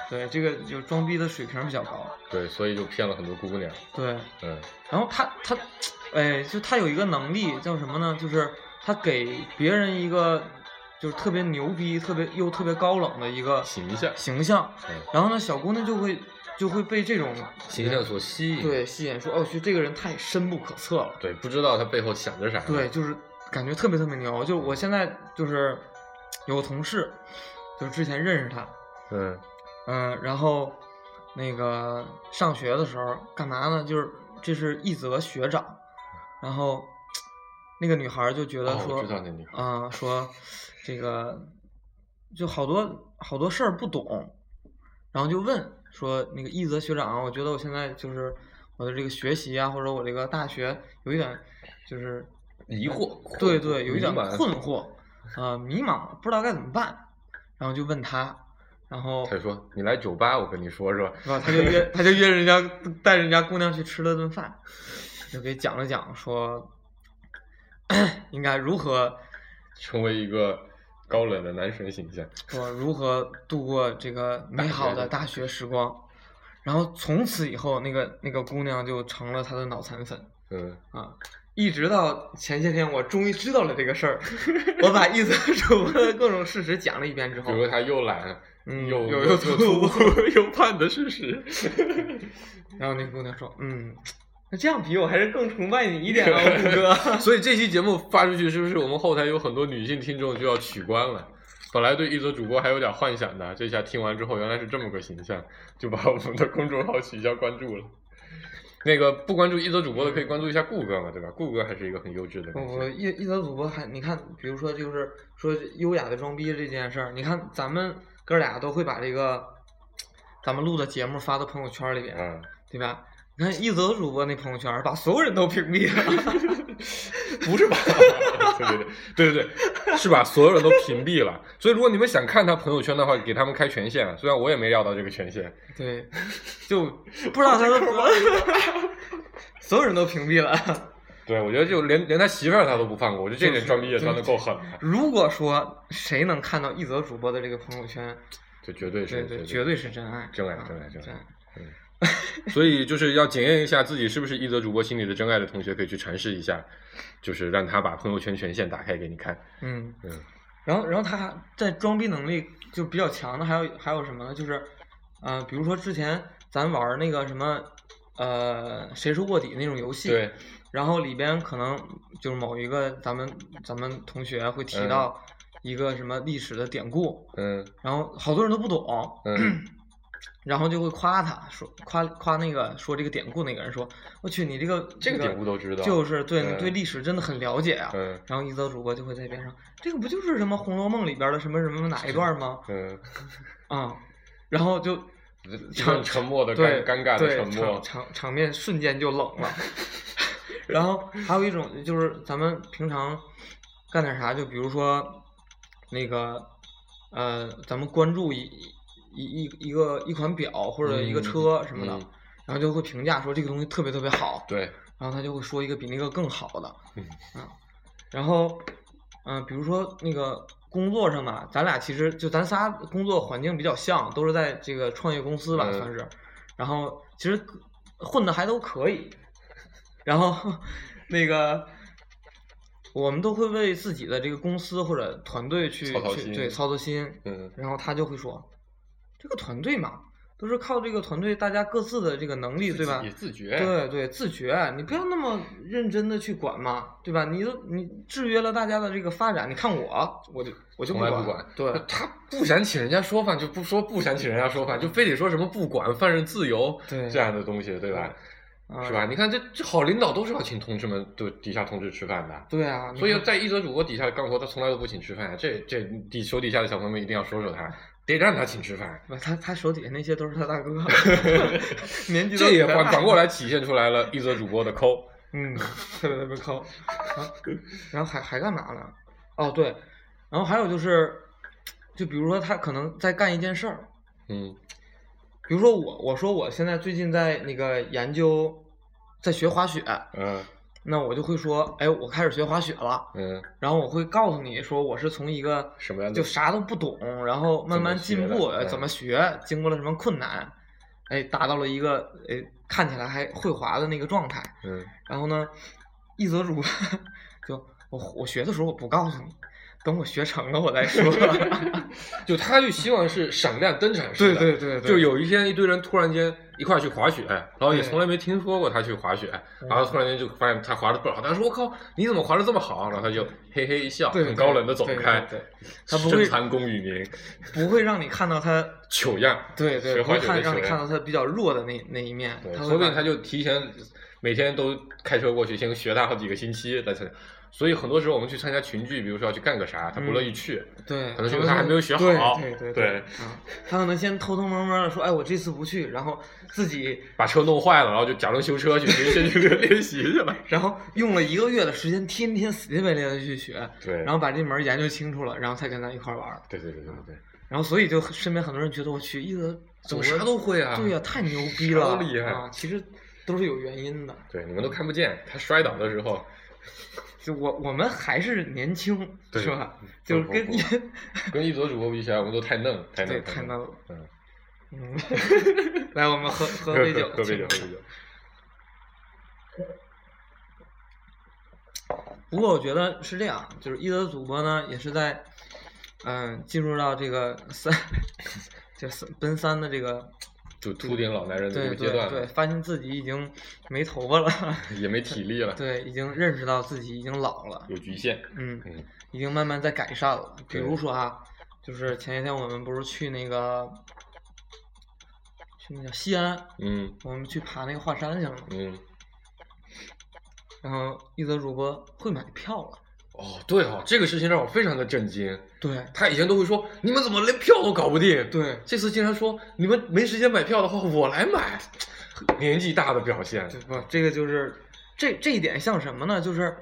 对对，这个就装逼的水平比较高，对，所以就骗了很多姑娘。对。嗯然后他他，哎，就他有一个能力叫什么呢？就是他给别人一个就是特别牛逼、特别又特别高冷的一个形象形象。嗯然后呢，小姑娘就会就会被这种形象所吸引。对吸引，说哦，去这个人太深不可测了。对，不知道他背后想着啥。对，，就是感觉特别特别牛。就我现在就是有个同事，就是之前认识他，嗯嗯，然后那个上学的时候干嘛呢？就是这是一泽学长，然后那个女孩就觉得哦说，我知道那女孩啊、说这个就好多好多事儿不懂，然后就问说那个一泽学长，我觉得我现在就是我的这个学习啊，或者我这个大学有一点就是疑惑，对对，有一点困惑，啊、迷茫，不知道该怎么办，然后就问他，然后他说：“你来酒吧，我跟你说是吧是吧？他就约 他就约人家带人家姑娘去吃了顿饭，就给讲了讲说 应该如何？”成为一个高冷的男神形象。我如何度过这个美好的大学时光，然后从此以后，那个那个姑娘就成了他的脑残粉嗯，啊。一直到前些天，我终于知道了这个事儿。我把一则主播的各种事实讲了一遍之后，比如他又懒，嗯又又又 又粗又叛的事实。然后那个姑娘说：“嗯，那这样比我还是更崇拜你一点啊，虎哥。所以这期节目发出去，是不是我们后台有很多女性听众就要取关了？本来对一则主播还有点幻想的，这下听完之后原来是这么个形象，就把我们的公众号取消关注了。那个不关注一则主播的可以关注一下顾哥嘛，对吧？顾哥还是一个很优质的明我星。一一则主播还你看，比如说就是说优雅的装逼这件事儿，你看咱们哥俩都会把这个咱们录的节目发到朋友圈里边，嗯，对吧？你看一泽主播那朋友圈把所有人都屏蔽了，不是吧？对对对对对对，是把所有人都屏蔽了。所以如果你们想看他朋友圈的话，给他们开权限。虽然我也没要到这个权限。对，就不知道他的所有人都屏蔽了。对，我觉得就连连他媳妇儿他都不放过，我觉得这点装逼也装的够狠了。如果说谁能看到一泽主播的这个朋友圈，这绝对是对对，绝对是真爱，真爱啊真爱真爱真爱。所以就是要检验一下自己是不是一则主播心里的真爱的同学，可以去尝试一下，就是让他把朋友圈权限打开给你看。嗯。嗯然后，然后他还在装逼能力就比较强的，还有还有什么呢？就是，呃，比如说之前咱玩那个什么，呃，谁是卧底那种游戏，对，然后里边可能就是某一个咱们咱们同学会提到一个什么历史的典故，嗯然后好多人都不懂，嗯然后就会夸他说夸夸那个说这个典故那个人说，我去你这个这个典故都知道就是对你嗯对历史真的很了解啊。嗯然后一则主播就会在边上，这个不就是什么《红楼梦》里边的什么什么哪一段吗？嗯，啊，然后就场沉默的尴尴尬的对沉默场。场场面瞬间就冷了。然后还有一种就是咱们平常干点啥，就比如说那个呃，咱们关注一一一一个一款表或者一个嗯车什么的，嗯。然后就会评价说这个东西特别特别好，对，然后他就会说一个比那个更好的，嗯。啊，然后嗯、比如说那个工作上吧，咱俩其实就咱仨工作环境比较像，都是在这个创业公司吧，嗯。算是，然后其实混的还都可以，然后 那个我们都会为自己的这个公司或者团队去去对操操心，嗯。然后他就会说，这个团队嘛，都是靠这个团队大家各自的这个能力，对吧也？自觉。对对，自觉，你不要那么认真的去管嘛，对吧？你都你制约了大家的这个发展，你看我，我就我就管，从来不管，对 他不想请人家说饭，就不说不想请人家说饭，就非得说什么不管犯人自由，对这样的东西，对吧？啊是吧？？你看这这好领导都是要请同志们对底下同志吃饭的，对啊，所以在一则主播底下干活，他从来都不请吃饭啊。这这底手底下的小朋友们一定要说说他，得让他请吃饭。不，他他手底下那些都是他大哥，年纪都这也反反过来体现出来了一则主播的抠。嗯，特别特别抠。然后然后还还干嘛呢？哦对，然后还有就是，就比如说他可能在干一件事儿，嗯比如说我，我说我现在最近在那个研究，在学滑雪，嗯那我就会说，哎，我开始学滑雪了。嗯，然后我会告诉你说，我是从一个什么样的就啥都不懂，然后慢慢进步，怎么学的呃怎么学，经过了什么困难，哎，达到了一个哎看起来还会滑的那个状态。嗯然后呢，一则主就我我学的时候我不告诉你，等我学成了我再说。就他就希望是闪亮登场式对。对对对，就有一天，一堆人突然间一块儿去滑雪，然后也从来没听说过他去滑雪，嗯然后突然间就发现他滑的不好，他说：“我靠，你怎么滑的这么好？”然后他就嘿嘿一笑，很高冷的走开。他不会功与名，不会让你看到他，糗样。对对，会看让你。看到他比较弱的那那一面。对，他会把说不定他就提前每天都开车过去，先学他好几个星期再参加。所以很多时候我们去参加群聚，比如说要去干个啥，他不乐意去。对，可能是因为他还没有学好对对对他可能先偷偷摸摸的说，哎，我这次不去，然后自己，把车弄坏了，然后就假装修车去，先去练习去了。然后用了一个月的时间，天天死乞白赖的去学，对，然后把这门研究清楚了，然后才跟咱一块儿玩儿。对对对对对然后所以就身边很多人觉得我去一德怎么啥都会啊对呀、太牛逼啥了，都厉害啊！其实都是有原因的。对，你们都看不见他摔倒的时候，就我我们还是年轻，是吧？就是跟跟一泽主播比起来，我们都太嫩，太对嫩，太嫩了。嗯，嗯，来，我们喝喝 喝杯酒，喝杯酒，喝杯酒。不过我觉得是这样，就是一德主播呢，也是在嗯进入到这个三，就三奔三的这个就秃顶老男人的这个阶段对，了，发现自己已经没头发了，也没体力了，对，已经认识到自己已经老了，有局限。嗯，嗯已经慢慢在改善了。比如说啊，就是前几天我们不是去那个去那叫西安，嗯我们去爬那个华山去了嘛，嗯，然后一则主播会买票了，哦，对哦，这个事情让我非常的震惊。对他以前都会说你们怎么连票都搞不定，对这次竟然说你们没时间买票的话，我来买。年纪大的表现，对不，这个就是这这一点像什么呢？就是。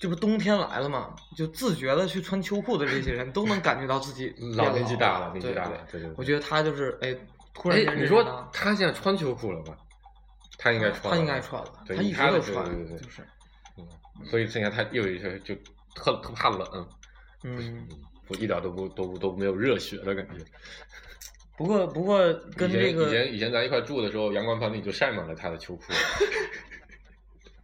这不冬天来了嘛，就自觉的去穿秋裤的这些人都能感觉到自己老年纪大了，年纪大了，对对。我觉得他就是哎，突然哎间，你说他现在穿秋裤了吧？他应该穿了，他应该穿了，他一直都穿，对对对就是嗯所以剩下他又有一些就特特怕冷，嗯。我一点都不都都没有热血的感觉。不过不过跟这个以前以前咱一块住的时候，阳光房里就晒满了他的秋裤。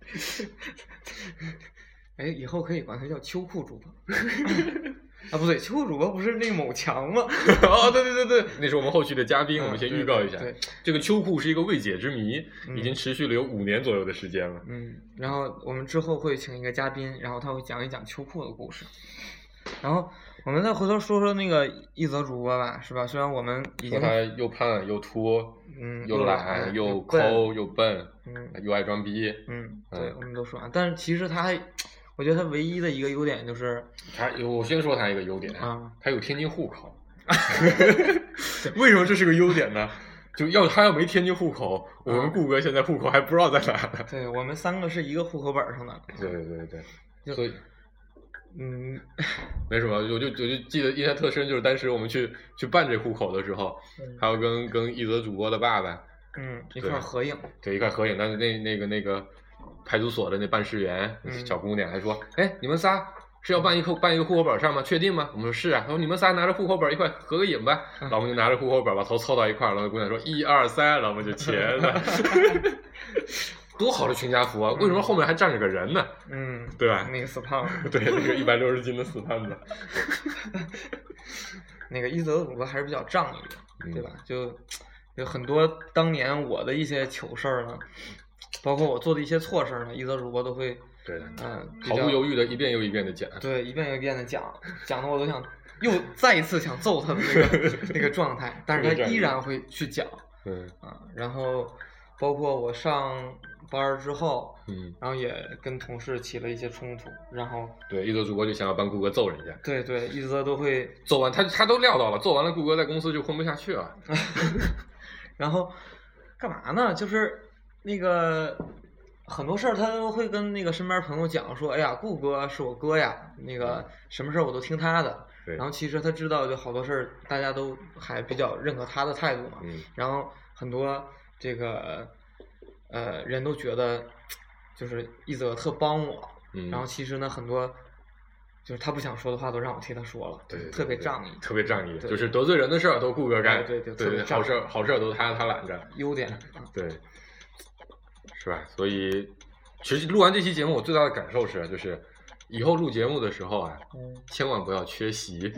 哎，以后可以管他叫秋裤主播。啊，不对，秋裤主播不是那个某强吗？哦，对对对对，那是我们后续的嘉宾，嗯我们先预告一下。对对这个秋裤是一个未解之谜，嗯已经持续了有五年左右的时间了。嗯，然后我们之后会请一个嘉宾，然后他会讲一讲秋裤的故事。然后我们再回头说说那个一泽主播吧，是吧？虽然我们已经说他又胖又秃，嗯又懒懒又抠又笨，嗯又爱装逼。嗯，对，嗯我们都说完。但是其实他还，我觉得他唯一的一个优点就是他有，我先说他一个优点，啊，他有天津户口。为什么这是个优点呢？就要他要没天津户口，我们嗯顾哥现在户口还不知道在哪呢。对我们三个是一个户口本上的。对对对对，所以嗯没什么，我就我就记得印象特深，就是当时我们去去办这户口的时候，嗯还有跟跟一泽主播的爸爸嗯，一块儿合影。对一块合影，但是那那个那个派出所的那办事员、嗯小姑娘还说：“哎，你们仨是要办一口办一个户口本上吗？确定吗？”我们说是啊。他说：“你们仨拿着户口本一块合个影吧。嗯然后就拿着户口本把头凑到一块儿，然后那姑娘说：“一二三。”然后我们就签了。多好的全家福啊！为什么后面还站着个人呢？嗯，对吧那个死胖子，对，那个一百六十斤的死胖子。那个一泽的骨骼还是比较仗义的，嗯对吧？就有很多当年我的一些糗事儿呢，包括我做的一些错事儿呢，一则主播都会对的，嗯、毫不犹豫的一遍又一遍的讲。对，一遍又一遍的讲，讲的我都想又再一次想揍他的那个 那个状态，但是他依然会去讲嗯啊。然后包括我上班之后，嗯，然后也跟同事起了一些冲突，然后对，一则主播就想要帮顾哥揍人家，对对，一则都会，揍完他他都料到了，揍完了顾哥在公司就混不下去了。然后干嘛呢？就是那个。很多事儿他都会跟那个身边朋友讲说，哎呀，顾哥是我哥呀，那个什么事儿我都听他的。对，然后其实他知道，就好多事儿大家都还比较认可他的态度嘛。嗯然后很多这个呃人都觉得，就是一泽特帮我。嗯，然后其实呢，很多就是他不想说的话都让我替他说了，对对对特别仗义。特别仗义，就是得罪人的事儿都顾哥干，对对对好事儿好事儿都他他揽着，优点，对，是吧？所以其实录完这期节目，我最大的感受是，就是以后录节目的时候啊，嗯，千万不要缺席，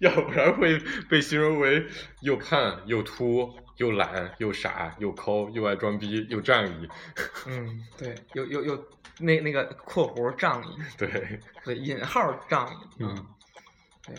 要不然会被形容为又胖又秃又懒又傻又抠又爱装逼又仗义。嗯，对，又又又那那个括弧仗义，对，对，引号仗义，嗯，对，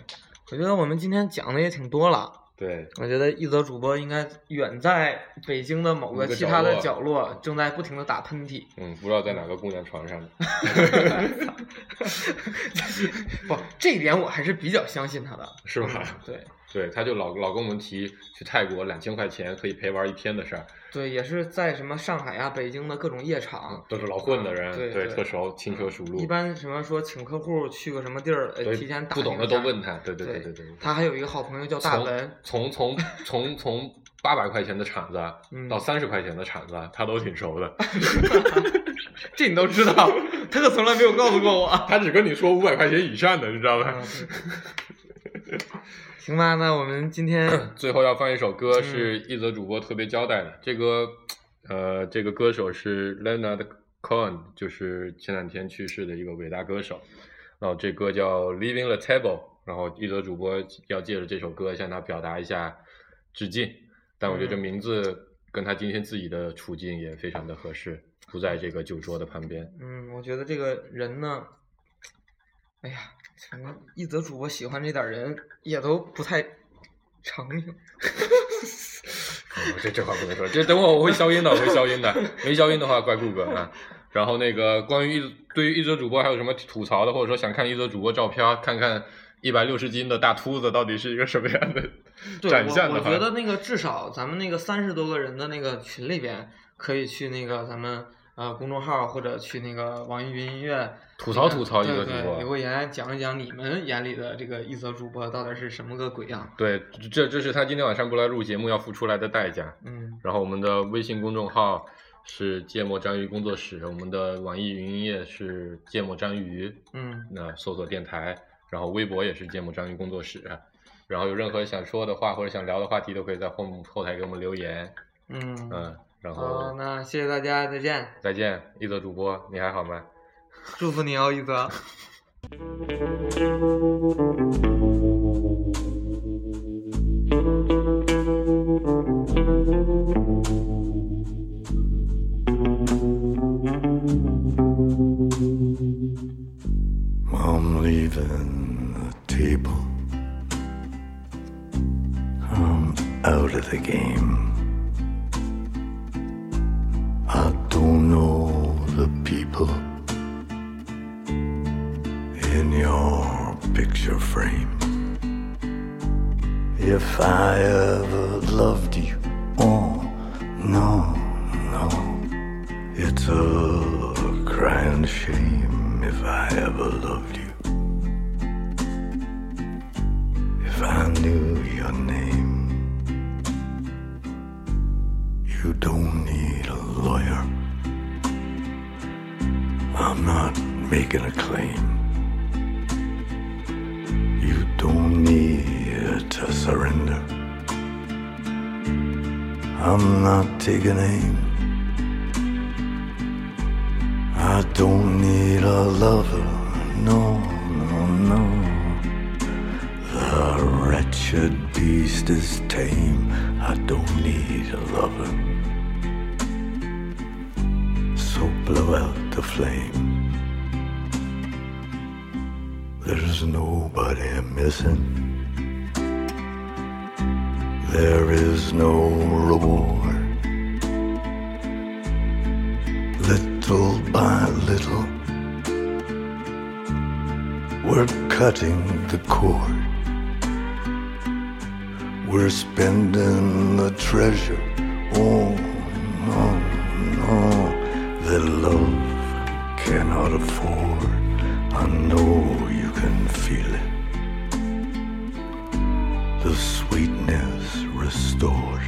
我觉得我们今天讲的也挺多了。对，我觉得一则主播应该远在北京的某某个个其他的角角落，正在不停的打喷嚏。嗯，不知道在哪个公园床上呢。不，这一点我还是比较相信他的，是吧？嗯对对，他就老老跟我们提去泰国两千块钱可以陪玩一天的事儿，对，也是在什么上海呀、北京的各种夜场，都是老混的人，对对特熟，轻车熟路。一般什么说请客户去个什么地儿，呃，提前打不懂的都问他，对对对对对。他还有一个好朋友叫大文，从从从从八百块钱的铲子嗯到三十块钱的铲子，他都挺熟的。这你都知道，他可从来没有告诉过我。他只跟你说五百块钱以上的，你知道吧？行吧，那我们今天 最后要放一首歌，嗯是一则主播特别交代的。这个呃，这个歌手是 Leonard Cohen，就是前两天去世的一个伟大歌手。然后这歌叫《Leaving the Table》，然后一则主播要借着这首歌向他表达一下致敬。但我觉得这嗯名字跟他今天自己的处境也非常的合适，不在这个酒桌的旁边。嗯，我觉得这个人呢，哎呀，反正一则主播喜欢这点儿人也都不太长命。哦这这话不能说，这等会儿我会消音的，我会消音的。没消音的话，怪顾哥啊。然后那个关于一对于一则主播还有什么吐槽的，或者说想看一则主播照片，看看一百六十斤的大秃子到底是一个什么样的对，展现的话，我我觉得那个至少咱们那个三十多个人的那个群里边，可以去那个咱们呃公众号或者去那个网易云音乐吐槽吐槽一对对则主播留个言讲一讲你们眼里的这个一则主播到底是什么个鬼样。对，这这是他今天晚上不来录节目要付出来的代价。嗯然后我们的微信公众号是芥末章鱼工作室，我们的网易云音乐是芥末章鱼，嗯那搜索电台，然后微博也是芥末章鱼工作室，然后有任何想说的话或者想聊的话题，都可以在后后台给我们留言，嗯，嗯，然好，后那谢谢大家，再见，再见，一泽主播，你还好吗？祝福你哦，一泽。take name. no, no, no, that love cannot afford. I know you can feel it. The sweetness restored.